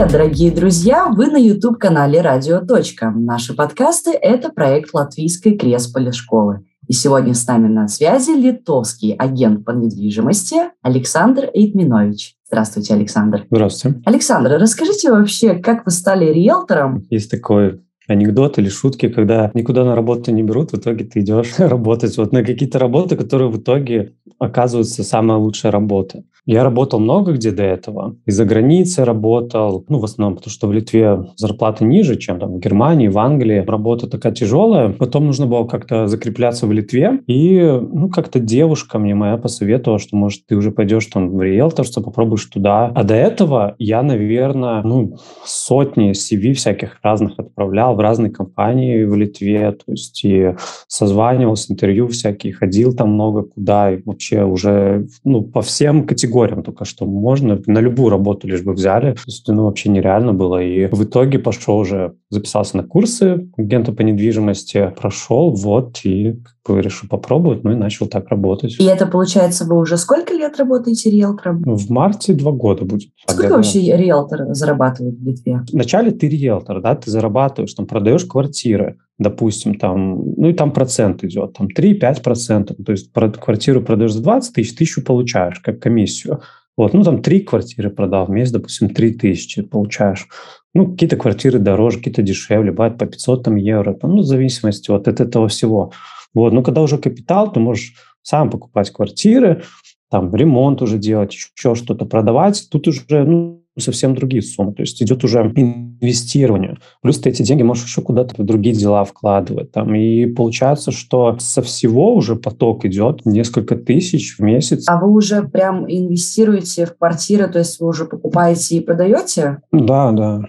Привет, дорогие друзья! Вы на YouTube-канале «Радио. Точка». Наши подкасты – это проект Латвийской Кресполи школы. И сегодня с нами на связи литовский агент по недвижимости Александр Эйтминович. Здравствуйте, Александр. Здравствуйте. Александр, расскажите вообще, как вы стали риэлтором? Есть такой анекдот или шутки, когда никуда на работу не берут, в итоге ты идешь работать вот на какие-то работы, которые в итоге оказываются самая лучшая работа. Я работал много где до этого. И за границей работал, ну, в основном, потому что в Литве зарплата ниже, чем там в Германии, в Англии. Работа такая тяжелая. Потом нужно было как-то закрепляться в Литве. И, ну, как-то девушка мне моя посоветовала, что, может, ты уже пойдешь там в риэлторство, попробуешь туда. А до этого я, наверное, ну, сотни CV всяких разных отправлял в разные компании в Литве. То есть и созванивался, интервью всякие, ходил там много куда. И вообще уже, ну, по всем категориям категориям только что можно. На любую работу лишь бы взяли. То есть, ну, вообще нереально было. И в итоге пошел уже, записался на курсы агента по недвижимости, прошел, вот, и как бы решил попробовать, ну и начал так работать. И это, получается, вы уже сколько лет работаете риэлтором? В марте два года будет. Сколько вообще риэлтор зарабатывает в Литве? Вначале ты риэлтор, да, ты зарабатываешь, там, продаешь квартиры, допустим, там, ну и там процент идет, там 3-5 процентов, то есть квартиру продаешь за 20 тысяч, тысячу получаешь как комиссию. Вот, ну там три квартиры продал в месяц, допустим, 3 тысячи получаешь. Ну, какие-то квартиры дороже, какие-то дешевле, бывает по 500 там, евро, там, ну, в зависимости вот от этого всего. Вот, но когда уже капитал, ты можешь сам покупать квартиры, там, ремонт уже делать, еще что-то продавать. Тут уже, ну, совсем другие суммы. То есть идет уже инвестирование. Плюс ты эти деньги можешь еще куда-то в другие дела вкладывать. Там. И получается, что со всего уже поток идет несколько тысяч в месяц. А вы уже прям инвестируете в квартиры, то есть вы уже покупаете и продаете? Да, да.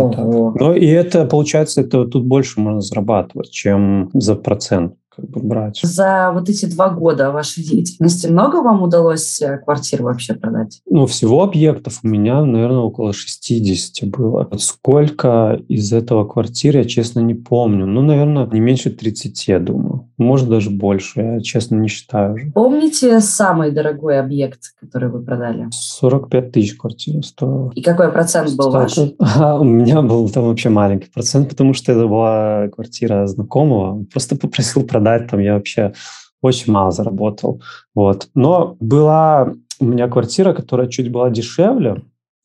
Но и это, получается, это тут больше можно зарабатывать, чем за процент как бы брать. За вот эти два года вашей деятельности много вам удалось э, квартир вообще продать? Ну, всего объектов у меня, наверное, около 60 было. Сколько из этого квартир, я честно не помню. Ну, наверное, не меньше 30, я думаю. Может, даже больше, я честно не считаю уже. Помните самый дорогой объект, который вы продали? 45 тысяч квартир стоило. И какой процент был ваш? А, у меня был там вообще маленький процент, потому что это была квартира знакомого. Просто попросил продать продать, там я вообще очень мало заработал. Вот. Но была у меня квартира, которая чуть была дешевле,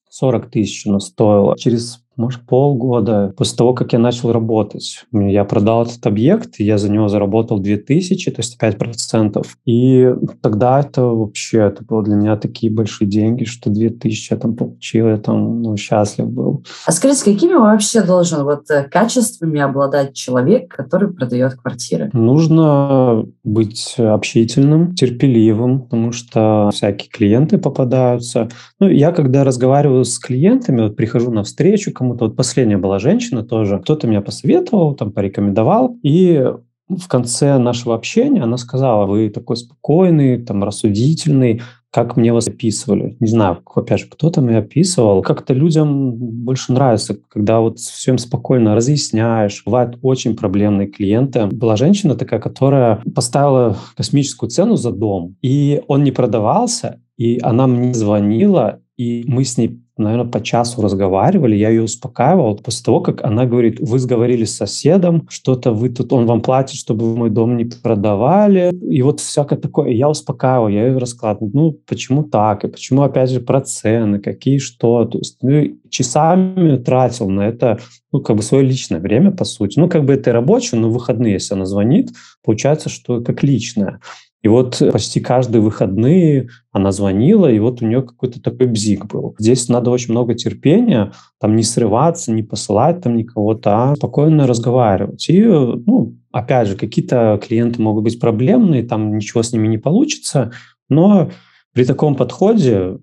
40 тысяч она стоила. Через может, полгода после того, как я начал работать. Я продал этот объект, я за него заработал 2000, то есть 5%. И тогда это вообще, это было для меня такие большие деньги, что 2000 я там получил, я там ну, счастлив был. А скажите, какими вообще должен вот э, качествами обладать человек, который продает квартиры? Нужно быть общительным, терпеливым, потому что всякие клиенты попадаются. Ну, я когда разговариваю с клиентами, вот прихожу на встречу, кому кому-то. Вот последняя была женщина тоже. Кто-то меня посоветовал, там, порекомендовал. И в конце нашего общения она сказала, вы такой спокойный, там, рассудительный, как мне вас описывали. Не знаю, опять же, кто-то меня описывал. Как-то людям больше нравится, когда вот всем спокойно разъясняешь. Бывают очень проблемные клиенты. Была женщина такая, которая поставила космическую цену за дом, и он не продавался, и она мне звонила, и мы с ней наверное, по часу разговаривали, я ее успокаивал. После того, как она говорит, вы сговорились с соседом, что-то вы тут, он вам платит, чтобы вы мой дом не продавали. И вот всякое такое. Я успокаивал, я ее раскладывал. Ну, почему так? И почему, опять же, про цены, какие что? То есть, ну, часами тратил на это, ну, как бы свое личное время, по сути. Ну, как бы это рабочее, но выходные, если она звонит, получается, что как личное. И вот почти каждые выходные она звонила, и вот у нее какой-то такой бзик был. Здесь надо очень много терпения, там не срываться, не посылать там никого-то, а спокойно разговаривать. И, ну, опять же, какие-то клиенты могут быть проблемные, там ничего с ними не получится, но при таком подходе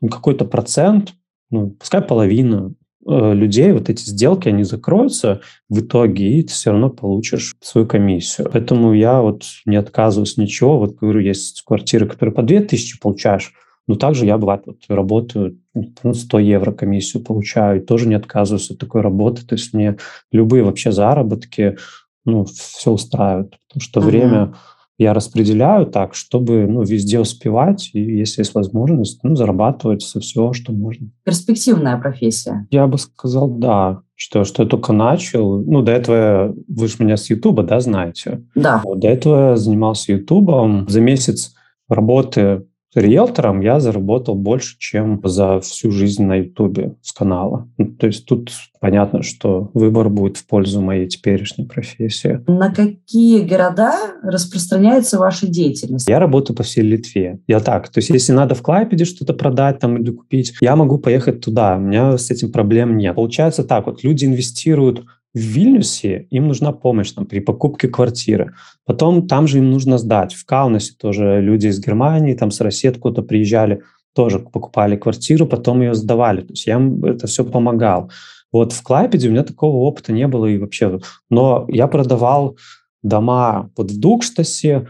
какой-то процент, ну, пускай половина, Э, людей вот эти сделки, они закроются в итоге, и ты все равно получишь свою комиссию. Поэтому я вот не отказываюсь ничего. Вот говорю, есть квартиры, которые по 2000 получаешь, но также я, бывает, вот работаю, ну, 100 евро комиссию получаю, и тоже не отказываюсь от такой работы. То есть мне любые вообще заработки, ну, все устраивают. Потому что uh-huh. время я распределяю так, чтобы ну, везде успевать и, если есть возможность, ну, зарабатывать со всего, что можно. Перспективная профессия. Я бы сказал, да. Что, что я только начал. Ну, до этого вы же меня с Ютуба, да, знаете? Да. Вот, до этого я занимался Ютубом. За месяц работы риэлтором я заработал больше, чем за всю жизнь на Ютубе с канала. Ну, то есть тут понятно, что выбор будет в пользу моей теперешней профессии. На какие города распространяется ваша деятельность? Я работаю по всей Литве. Я так, то есть если надо в Клайпеде что-то продать там или купить, я могу поехать туда. У меня с этим проблем нет. Получается так, вот люди инвестируют в Вильнюсе им нужна помощь там, при покупке квартиры. Потом там же им нужно сдать. В Каунасе тоже люди из Германии, там с России откуда-то приезжали, тоже покупали квартиру, потом ее сдавали. То есть я им это все помогал. Вот в Клайпеде у меня такого опыта не было и вообще. Но я продавал дома вот в Дукштасе,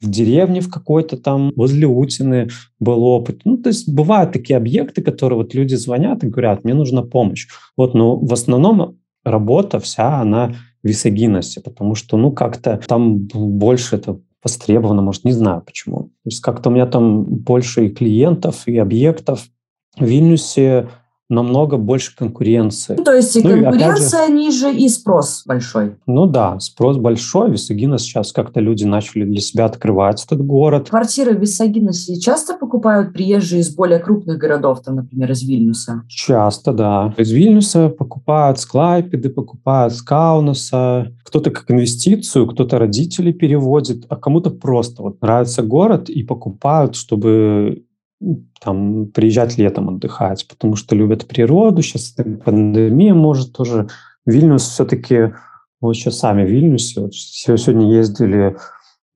в деревне в какой-то там, возле Утины был опыт. Ну, то есть бывают такие объекты, которые вот люди звонят и говорят, мне нужна помощь. Вот, но в основном работа вся, она висогинности, потому что, ну, как-то там больше это востребовано, может, не знаю почему. То есть как-то у меня там больше и клиентов, и объектов. В Вильнюсе намного больше конкуренции. То есть и ну, конкуренция и же, ниже, и спрос большой. Ну да, спрос большой. Висагина сейчас как-то люди начали для себя открывать этот город. Квартиры в Висагиносе часто покупают приезжие из более крупных городов, там, например, из Вильнюса? Часто, да. Из Вильнюса покупают с Клайпеды, покупают с Каунаса. Кто-то как инвестицию, кто-то родители переводит, а кому-то просто вот нравится город и покупают, чтобы там приезжать летом отдыхать, потому что любят природу. Сейчас пандемия может тоже. Вильнюс все-таки, вот сейчас сами в Вильнюсе, вот сегодня ездили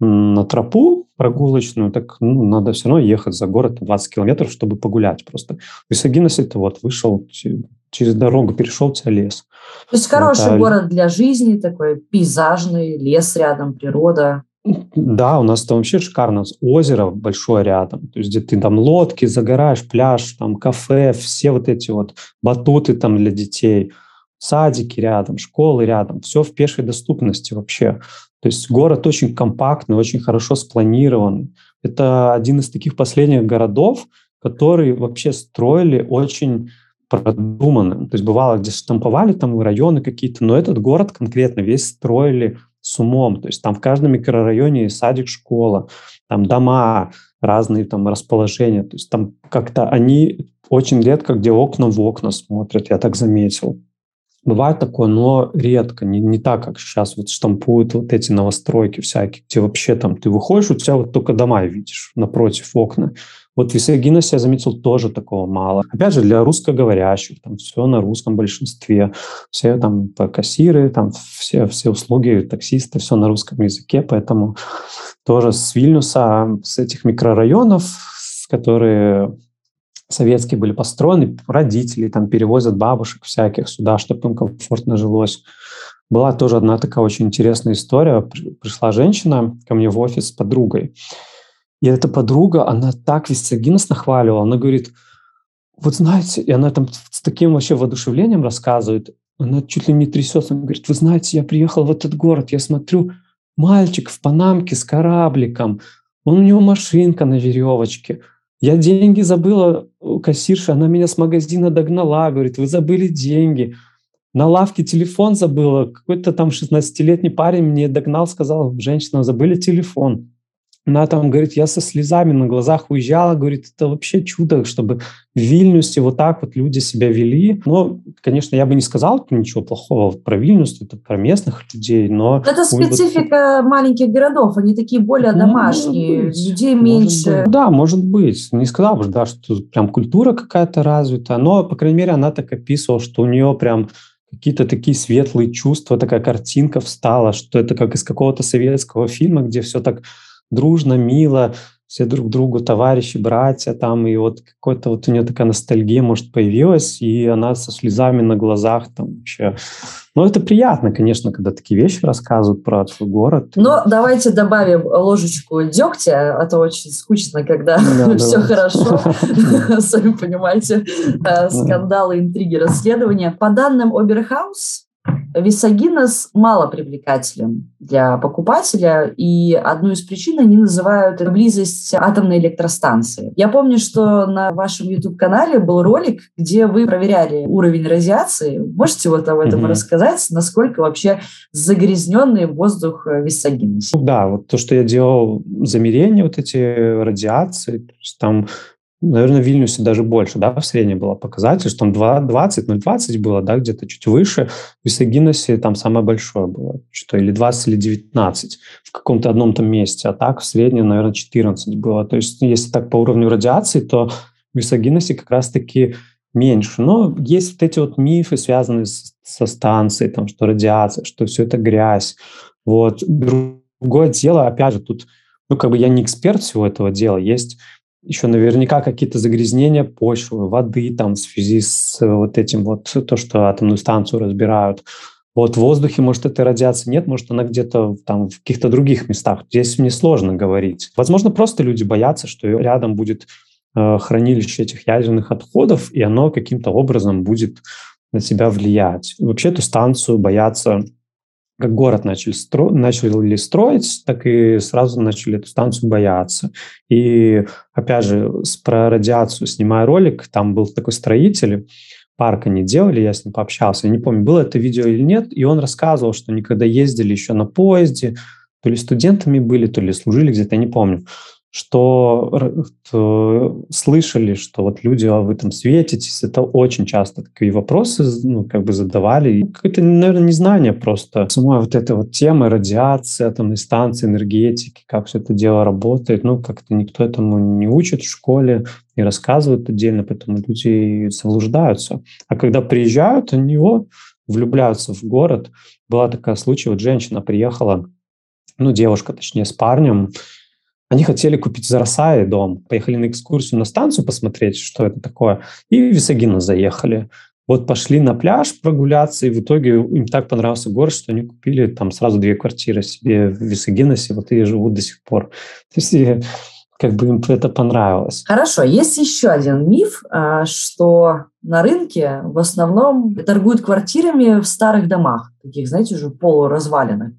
на тропу прогулочную, так ну, надо все равно ехать за город 20 километров, чтобы погулять просто. Висагинос это вот вышел через дорогу, перешел тебя лес. То есть хороший вот, город для жизни, такой пейзажный, лес рядом, природа. Да, у нас там вообще шикарно. Озеро большое рядом. То есть, где ты там лодки, загораешь, пляж, там кафе, все вот эти вот батуты там для детей, садики рядом, школы рядом. Все в пешей доступности вообще. То есть город очень компактный, очень хорошо спланирован. Это один из таких последних городов, которые вообще строили очень продуманным. То есть бывало, где штамповали там районы какие-то, но этот город конкретно весь строили с умом. То есть там в каждом микрорайоне садик, школа, там дома, разные там расположения. То есть там как-то они очень редко где окна в окна смотрят, я так заметил. Бывает такое, но редко, не, не так, как сейчас вот штампуют вот эти новостройки всякие, где вообще там ты выходишь, у тебя вот только дома видишь напротив окна. Вот в Висагиносе я заметил тоже такого мало. Опять же, для русскоговорящих, там все на русском большинстве, все там кассиры, там все, все услуги, таксисты, все на русском языке, поэтому тоже с Вильнюса, с этих микрорайонов, которые советские были построены, родители там перевозят бабушек всяких сюда, чтобы им комфортно жилось. Была тоже одна такая очень интересная история. Пришла женщина ко мне в офис с подругой. И эта подруга, она так Висцегинос нахваливала, она говорит, вот знаете, и она там с таким вообще воодушевлением рассказывает, она чуть ли не трясется, она говорит, вы знаете, я приехал в этот город, я смотрю, мальчик в панамке с корабликом, он у него машинка на веревочке, я деньги забыла у кассирши, она меня с магазина догнала, говорит, вы забыли деньги. На лавке телефон забыла, какой-то там 16-летний парень мне догнал, сказал, женщина, забыли телефон. Она там говорит, я со слезами на глазах уезжала, говорит, это вообще чудо, чтобы в Вильнюсе вот так вот люди себя вели. Но, конечно, я бы не сказал ничего плохого про Вильнюс, это про местных людей, но... Это специфика вот... маленьких городов, они такие более ну, домашние, быть, людей меньше. Быть. Да, может быть. Не сказал бы, да, что прям культура какая-то развита, но, по крайней мере, она так описывала, что у нее прям какие-то такие светлые чувства, такая картинка встала, что это как из какого-то советского фильма, где все так дружно, мило, все друг другу товарищи, братья там, и вот какой-то вот у нее такая ностальгия, может, появилась, и она со слезами на глазах там вообще. Ну, это приятно, конечно, когда такие вещи рассказывают про твой город. Но давайте добавим ложечку дегтя, а то очень скучно, когда да, все хорошо, сами понимаете, э, скандалы, интриги, расследования. По данным Оберхаус, Висагинос мало привлекателен для покупателя, и одну из причин они называют близость атомной электростанции. Я помню, что на вашем YouTube-канале был ролик, где вы проверяли уровень радиации. Можете вот об этом mm-hmm. рассказать, насколько вообще загрязненный воздух в Висагиносе? Да, вот то, что я делал замерения вот эти радиации, там наверное, в Вильнюсе даже больше, да, в среднем было показатель, что там 20, 0,20 было, да, где-то чуть выше. В Висагиносе там самое большое было, что или 20, или 19 в каком-то одном там месте, а так в среднем, наверное, 14 было. То есть если так по уровню радиации, то в Висагиносе как раз-таки меньше. Но есть вот эти вот мифы, связанные со станцией, там, что радиация, что все это грязь. Вот. Другое дело, опять же, тут, ну, как бы я не эксперт всего этого дела, есть еще наверняка какие-то загрязнения почвы, воды там в связи с вот этим вот, то, что атомную станцию разбирают. Вот в воздухе, может, этой радиации нет, может, она где-то там в каких-то других местах. Здесь мне сложно говорить. Возможно, просто люди боятся, что рядом будет э, хранилище этих ядерных отходов, и оно каким-то образом будет на себя влиять. Вообще эту станцию боятся как город начали, стро... начали строить, так и сразу начали эту станцию бояться. И, опять же, про радиацию снимая ролик, там был такой строитель, парк они делали, я с ним пообщался, я не помню, было это видео или нет, и он рассказывал, что они когда ездили еще на поезде, то ли студентами были, то ли служили где-то, я не помню, что, что слышали, что вот люди, а вы там светитесь, это очень часто такие вопросы ну, как бы задавали. Какое-то, наверное, незнание просто самой вот этой вот темы радиации, атомной станции, энергетики, как все это дело работает. Ну, как-то никто этому не учит в школе и рассказывают отдельно, поэтому люди заблуждаются. А когда приезжают, они его влюбляются в город. Была такая случай, вот женщина приехала, ну, девушка, точнее, с парнем, они хотели купить Зарасае дом, поехали на экскурсию на станцию посмотреть, что это такое, и в Висагино заехали. Вот пошли на пляж прогуляться, и в итоге им так понравился город, что они купили там сразу две квартиры себе в Висагиносе, вот и живут до сих пор. То есть как бы им это понравилось. Хорошо, есть еще один миф, а, что на рынке в основном торгуют квартирами в старых домах, таких, знаете, уже полуразваленных.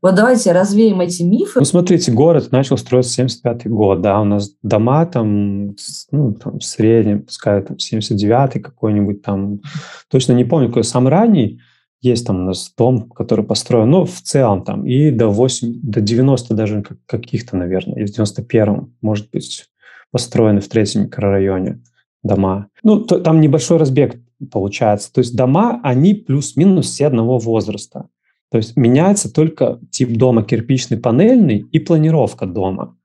Вот давайте развеем эти мифы. Ну, смотрите, город начал строиться 75 год, да, у нас дома там, ну, там в среднем, пускай там 79-й какой-нибудь там, точно не помню, какой самый ранний, есть там у нас дом, который построен, ну, в целом там, и до 8, до 90 даже каких-то, наверное, и в 91-м, может быть, построены в третьем микрорайоне дома. Ну, то, там небольшой разбег получается. То есть дома, они плюс-минус все одного возраста. То есть меняется только тип дома кирпичный, панельный и планировка дома.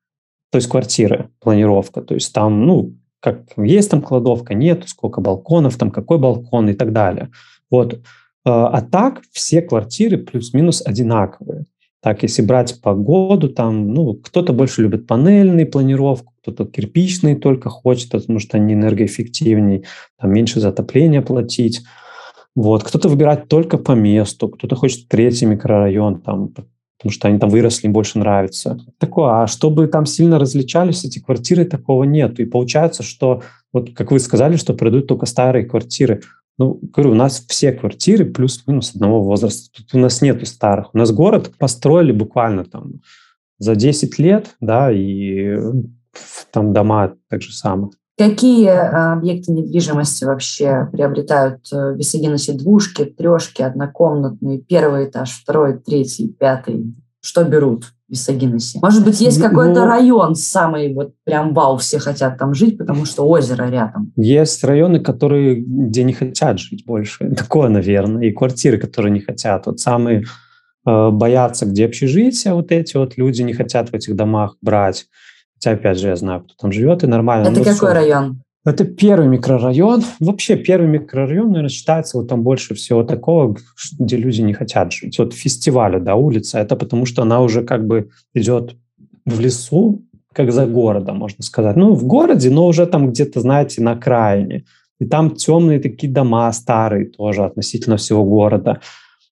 То есть квартиры, планировка. То есть там, ну, как есть там кладовка, нет, сколько балконов, там какой балкон и так далее. Вот а, а так все квартиры плюс-минус одинаковые. Так, если брать по году, там, ну, кто-то больше любит панельную планировку, кто-то кирпичный только хочет, потому что они энергоэффективнее, там меньше за отопление платить. Вот. Кто-то выбирает только по месту, кто-то хочет третий микрорайон, там, потому что они там выросли, им больше нравится. Такое, а чтобы там сильно различались эти квартиры, такого нет. И получается, что, вот как вы сказали, что продают только старые квартиры. Ну, говорю, у нас все квартиры плюс-минус одного возраста. Тут у нас нету старых. У нас город построили буквально там за 10 лет, да, и там дома так же самое. Какие а, объекты недвижимости вообще приобретают э, в Висагиносе? Двушки, трешки, однокомнатные, первый этаж, второй, третий, пятый? Что берут? Висагиносе. Может быть, есть какой-то ну, район самый вот прям вау, все хотят там жить, потому что озеро рядом. Есть районы, которые, где не хотят жить больше. Такое, наверное. И квартиры, которые не хотят. Вот самые э, боятся, где общежития, вот эти вот люди не хотят в этих домах брать. Хотя, опять же, я знаю, кто там живет, и нормально. Это ну, какой все. район? Это первый микрорайон. Вообще первый микрорайон, наверное, считается вот там больше всего такого, где люди не хотят жить. Вот фестиваля, да, улица, это потому что она уже как бы идет в лесу, как за городом, можно сказать. Ну, в городе, но уже там где-то, знаете, на окраине. И там темные такие дома старые тоже относительно всего города.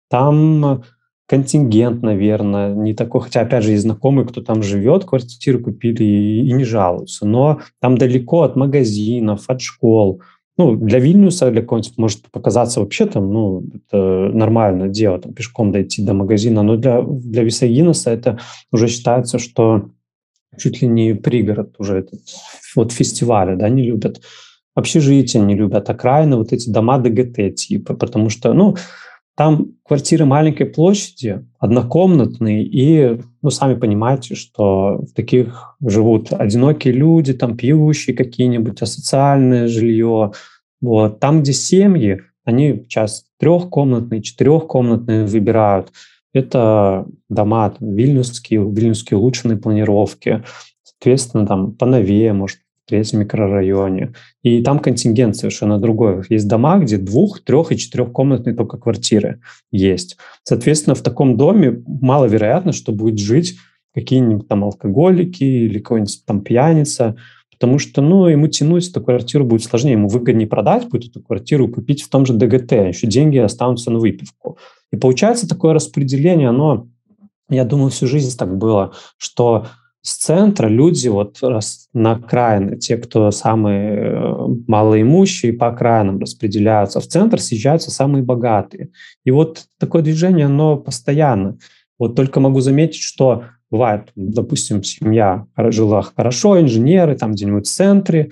Там контингент, наверное, не такой, хотя, опять же, есть знакомые, кто там живет, квартиру купили и, и не жалуются, но там далеко от магазинов, от школ, ну, для Вильнюса, для кого-нибудь может показаться вообще там, ну, это нормальное дело, там, пешком дойти до магазина, но для, для Висагинеса это уже считается, что чуть ли не пригород уже этот, вот фестивали, да, не любят. Общежития не любят, окраины, вот эти дома ДГТ типа, потому что, ну, там квартиры маленькой площади, однокомнатные, и, ну, сами понимаете, что в таких живут одинокие люди, там пьющие какие-нибудь, асоциальное жилье. Вот. Там, где семьи, они сейчас трехкомнатные, четырехкомнатные выбирают. Это дома там, вильнюсские, вильнюсские улучшенные планировки. Соответственно, там поновее, может, третьем микрорайоне. И там контингент совершенно другой. Есть дома, где двух, трех и четырехкомнатные только квартиры есть. Соответственно, в таком доме маловероятно, что будет жить какие-нибудь там алкоголики или какой-нибудь там пьяница, потому что, ну, ему тянуть эту квартиру будет сложнее, ему выгоднее продать будет эту квартиру купить в том же ДГТ, еще деньги останутся на выпивку. И получается такое распределение, оно, я думаю, всю жизнь так было, что с центра люди вот на окраины, те, кто самые э, малоимущие, по окраинам распределяются. В центр съезжаются самые богатые. И вот такое движение, оно постоянно. Вот только могу заметить, что бывает, допустим, семья жила хорошо, инженеры там где-нибудь в центре,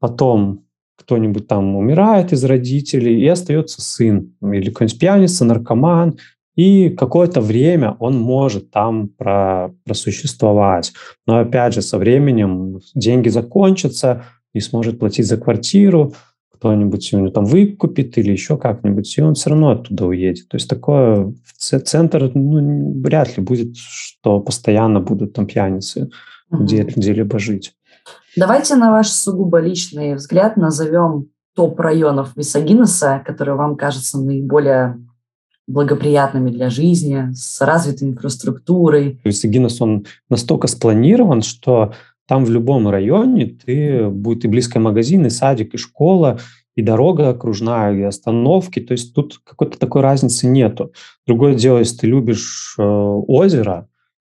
потом кто-нибудь там умирает из родителей, и остается сын или какой-нибудь пьяница, наркоман, и какое-то время он может там про, просуществовать. Но опять же, со временем деньги закончатся, не сможет платить за квартиру, кто-нибудь его там выкупит или еще как-нибудь, и он все равно оттуда уедет. То есть такое центр ну, вряд ли будет, что постоянно будут там пьяницы где, где-либо жить. Давайте на ваш сугубо личный взгляд назовем топ районов Висагинеса, которые вам кажутся наиболее благоприятными для жизни, с развитой инфраструктурой. То есть Гиннес, он настолько спланирован, что там в любом районе ты будет и близкий магазин, и садик, и школа, и дорога окружная, и остановки. То есть тут какой-то такой разницы нету. Другое дело, если ты любишь э, озеро,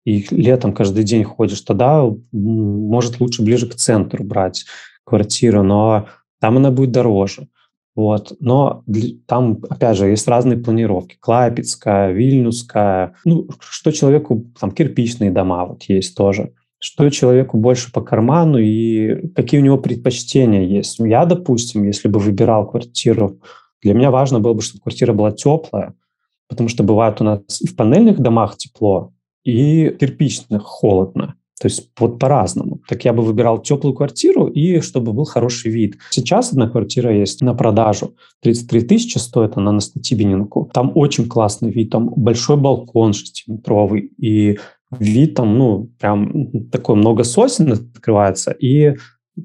и летом каждый день ходишь, тогда может лучше ближе к центру брать квартиру, но там она будет дороже. Вот. Но там, опять же, есть разные планировки. Клайпецкая, Вильнюсская. Ну, что человеку, там, кирпичные дома вот есть тоже. Что человеку больше по карману и какие у него предпочтения есть. Я, допустим, если бы выбирал квартиру, для меня важно было бы, чтобы квартира была теплая, потому что бывает у нас и в панельных домах тепло, и кирпичных холодно. То есть вот по-разному. Так я бы выбирал теплую квартиру и чтобы был хороший вид. Сейчас одна квартира есть на продажу. 33 тысячи стоит она на Статибининку. Там очень классный вид. Там большой балкон шестиметровый. И вид там, ну, прям такой много сосен открывается. И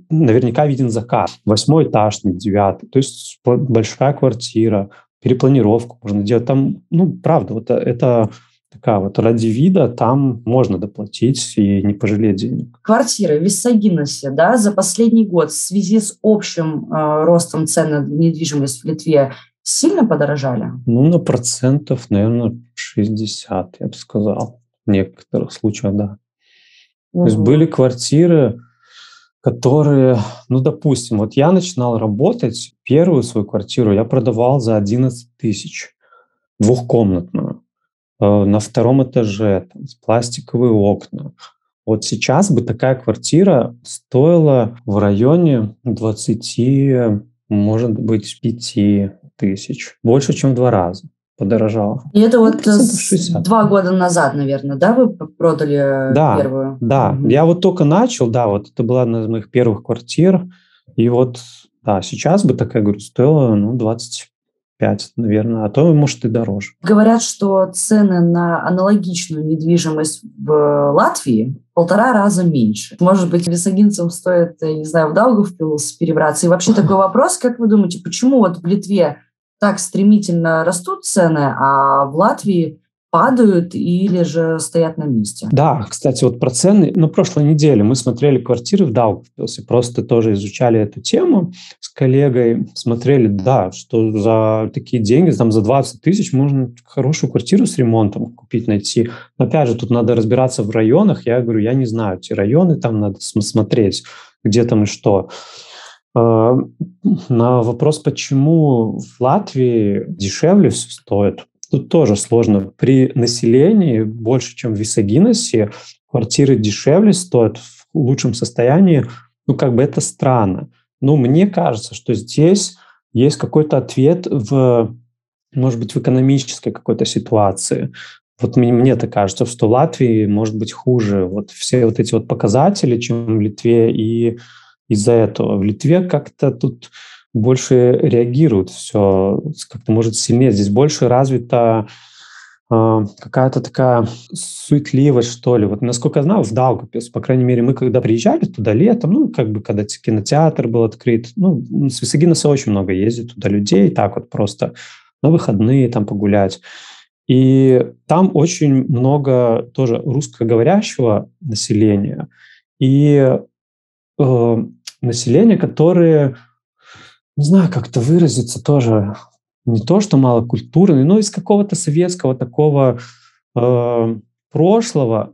наверняка виден закат. Восьмой этаж, не девятый. То есть большая квартира, перепланировку можно делать. Там, ну, правда, вот это такая вот ради вида там можно доплатить и не пожалеть денег. Квартиры в Виссагиносе, да, за последний год в связи с общим э, ростом цен на недвижимость в Литве сильно подорожали? Ну, на процентов, наверное, 60, я бы сказал. В некоторых случаях, да. Угу. То есть были квартиры, которые, ну, допустим, вот я начинал работать, первую свою квартиру я продавал за 11 тысяч, двухкомнатную. Э, на втором этаже, там, пластиковые окна. Вот сейчас бы такая квартира стоила в районе 20, может быть, 5 тысяч. Больше, чем в два раза подорожало. И это вот два года назад, наверное, да, вы продали да, первую? Да, угу. я вот только начал, да, вот это была одна из моих первых квартир, и вот, да, сейчас бы такая, говорю, стоила, ну, 20 5, наверное, а то, может, и дороже. Говорят, что цены на аналогичную недвижимость в Латвии полтора раза меньше. Может быть, висагинцам стоит, я не знаю, в Даугавпилс перебраться. И вообще такой вопрос, как вы думаете, почему вот в Литве так стремительно растут цены, а в Латвии падают или же стоят на месте. Да, кстати, вот про цены. На прошлой неделе мы смотрели квартиры в Даугавпилсе, просто тоже изучали эту тему с коллегой, смотрели, да, что за такие деньги, там за 20 тысяч можно хорошую квартиру с ремонтом купить, найти. Но опять же, тут надо разбираться в районах. Я говорю, я не знаю, эти районы там надо смотреть, где там и что. э, на вопрос, почему в Латвии дешевле все стоит, тут тоже сложно. При населении больше, чем в Висагиносе, квартиры дешевле стоят в лучшем состоянии. Ну, как бы это странно. Но мне кажется, что здесь есть какой-то ответ в, может быть, в экономической какой-то ситуации. Вот мне, мне так кажется, что в Латвии может быть хуже. Вот все вот эти вот показатели, чем в Литве, и из-за этого в Литве как-то тут больше реагируют все, как-то может сильнее. Здесь больше развита э, какая-то такая суетливость, что ли. Вот насколько я знаю, в Даугавпилс, по крайней мере, мы когда приезжали туда летом, ну, как бы когда кинотеатр был открыт, ну, с Висагинеса очень много ездит туда людей, так вот просто на выходные там погулять. И там очень много тоже русскоговорящего населения и э, населения, которые, не знаю, как-то выразиться тоже не то, что малокультурный, но из какого-то советского такого э, прошлого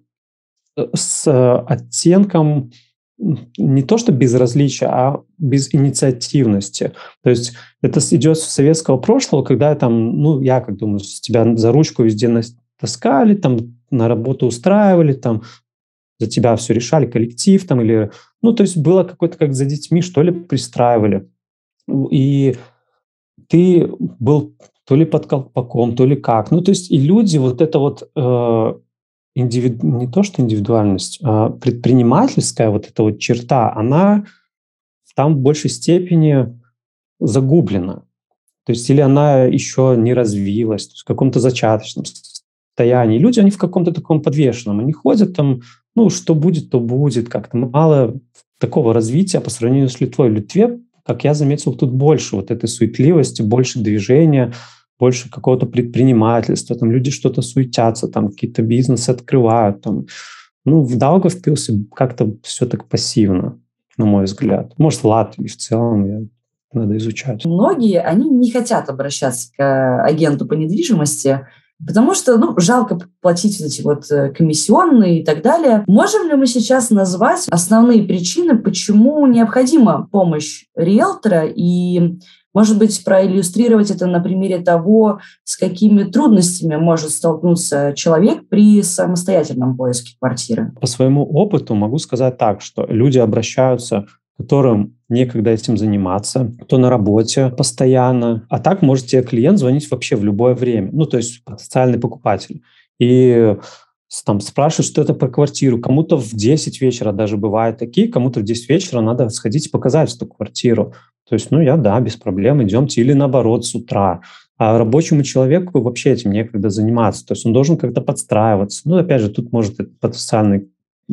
э, с оттенком не то что безразличия, а без инициативности. То есть это идет с советского прошлого, когда там, ну, я как думаю, тебя за ручку везде таскали, там на работу устраивали, там за тебя все решали, коллектив там или... Ну, то есть было какое-то как за детьми, что ли, пристраивали. И ты был то ли под колпаком, то ли как. Ну, то есть и люди вот это вот э, индивид... не то что индивидуальность, а предпринимательская вот эта вот черта, она там в большей степени загублена. То есть или она еще не развилась, в каком-то зачаточном состоянии. Люди, они в каком-то таком подвешенном. Они ходят там, ну, что будет, то будет. Как-то мало такого развития по сравнению с Литвой. В Литве, как я заметил, тут больше вот этой суетливости, больше движения, больше какого-то предпринимательства, там люди что-то суетятся, там какие-то бизнесы открывают, там. Ну, в Даугавпилсе как-то все так пассивно, на мой взгляд. Может, в Латвии в целом я надо изучать. Многие, они не хотят обращаться к агенту по недвижимости, Потому что, ну, жалко платить эти вот э, комиссионные и так далее. Можем ли мы сейчас назвать основные причины, почему необходима помощь риэлтора и может быть, проиллюстрировать это на примере того, с какими трудностями может столкнуться человек при самостоятельном поиске квартиры? По своему опыту могу сказать так, что люди обращаются которым некогда этим заниматься, кто на работе постоянно. А так может тебе клиент звонить вообще в любое время. Ну, то есть социальный покупатель. И там спрашивают, что это про квартиру. Кому-то в 10 вечера даже бывают такие, кому-то в 10 вечера надо сходить и показать эту квартиру. То есть, ну, я, да, без проблем, идемте. Или наоборот, с утра. А рабочему человеку вообще этим некогда заниматься. То есть он должен как-то подстраиваться. Ну, опять же, тут может потенциальный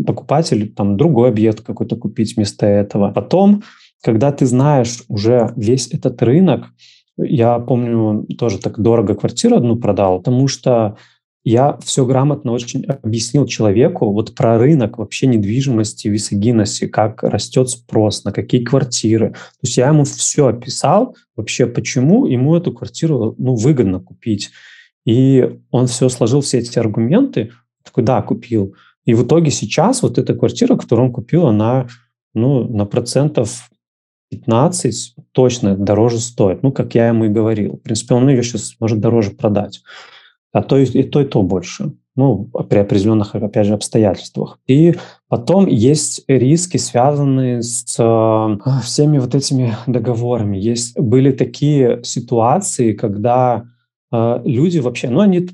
покупатель там другой объект какой-то купить вместо этого. Потом, когда ты знаешь уже весь этот рынок, я помню, тоже так дорого квартиру одну продал, потому что я все грамотно очень объяснил человеку вот про рынок вообще недвижимости в Висагиносе, как растет спрос, на какие квартиры. То есть я ему все описал вообще, почему ему эту квартиру ну, выгодно купить. И он все сложил, все эти аргументы, такой, да, купил. И в итоге сейчас вот эта квартира, которую он купил, она ну, на процентов 15 точно дороже стоит. Ну, как я ему и говорил. В принципе, он ее сейчас может дороже продать а то и, и то, и то больше. Ну, при определенных, опять же, обстоятельствах. И потом есть риски, связанные с э, всеми вот этими договорами. Есть, были такие ситуации, когда э, люди вообще, ну, они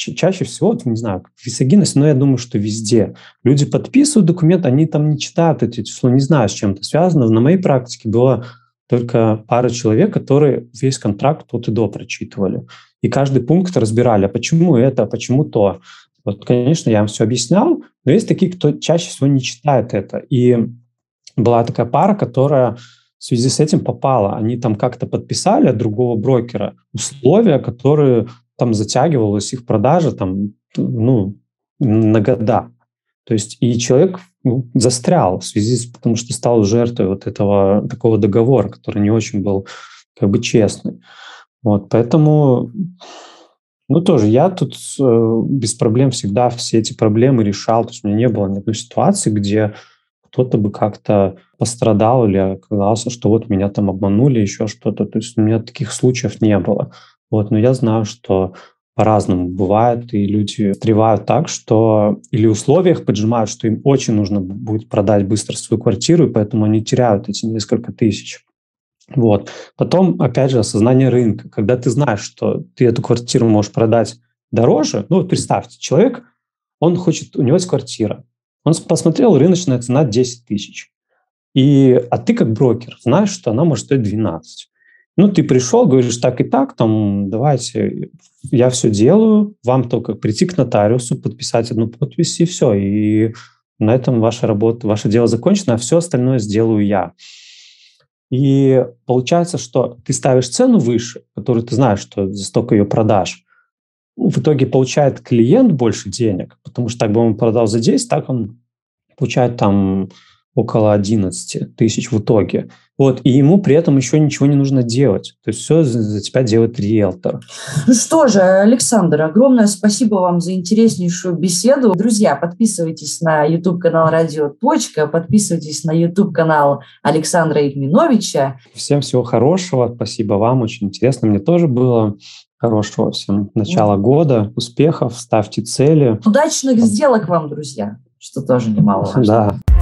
чаще всего, не знаю, в Висагиносе, но я думаю, что везде. Люди подписывают документ, они там не читают эти числа, не знаю, с чем это связано. На моей практике было только пара человек, которые весь контракт от и до прочитывали и каждый пункт разбирали, а почему это, а почему то. Вот, конечно, я им все объяснял, но есть такие, кто чаще всего не читает это. И была такая пара, которая в связи с этим попала. Они там как-то подписали от другого брокера условия, которые там затягивалась их продажа там, ну, на года. То есть и человек ну, застрял в связи с, потому что стал жертвой вот этого такого договора, который не очень был как бы честный. Вот, поэтому, ну, тоже я тут э, без проблем всегда все эти проблемы решал. То есть у меня не было ни одной ситуации, где кто-то бы как-то пострадал или оказался, что вот меня там обманули, еще что-то. То есть у меня таких случаев не было. Вот, но я знаю, что по-разному бывает, и люди встревают так, что или условиях поджимают, что им очень нужно будет продать быстро свою квартиру, и поэтому они теряют эти несколько тысяч. Вот. Потом, опять же, осознание рынка. Когда ты знаешь, что ты эту квартиру можешь продать дороже, ну вот представьте, человек, он хочет, у него есть квартира, он посмотрел, рыночная цена 10 тысяч. И, а ты как брокер знаешь, что она может стоить 12. Ну, ты пришел, говоришь, так и так, там, давайте, я все делаю, вам только прийти к нотариусу, подписать одну подпись, и все. И на этом ваша работа, ваше дело закончено, а все остальное сделаю я. И получается, что ты ставишь цену выше, которую ты знаешь, что за столько ее продашь. В итоге получает клиент больше денег, потому что так бы он продал за 10, так он получает там около 11 тысяч в итоге. Вот, и ему при этом еще ничего не нужно делать. То есть все за тебя делает риэлтор. Ну что же, Александр, огромное спасибо вам за интереснейшую беседу. Друзья, подписывайтесь на YouTube-канал «Радио. Точка», подписывайтесь на YouTube-канал Александра Игминовича. Всем всего хорошего. Спасибо вам, очень интересно. Мне тоже было. Хорошего всем начала года, успехов, ставьте цели. Удачных сделок вам, друзья, что тоже немаловажно. Да.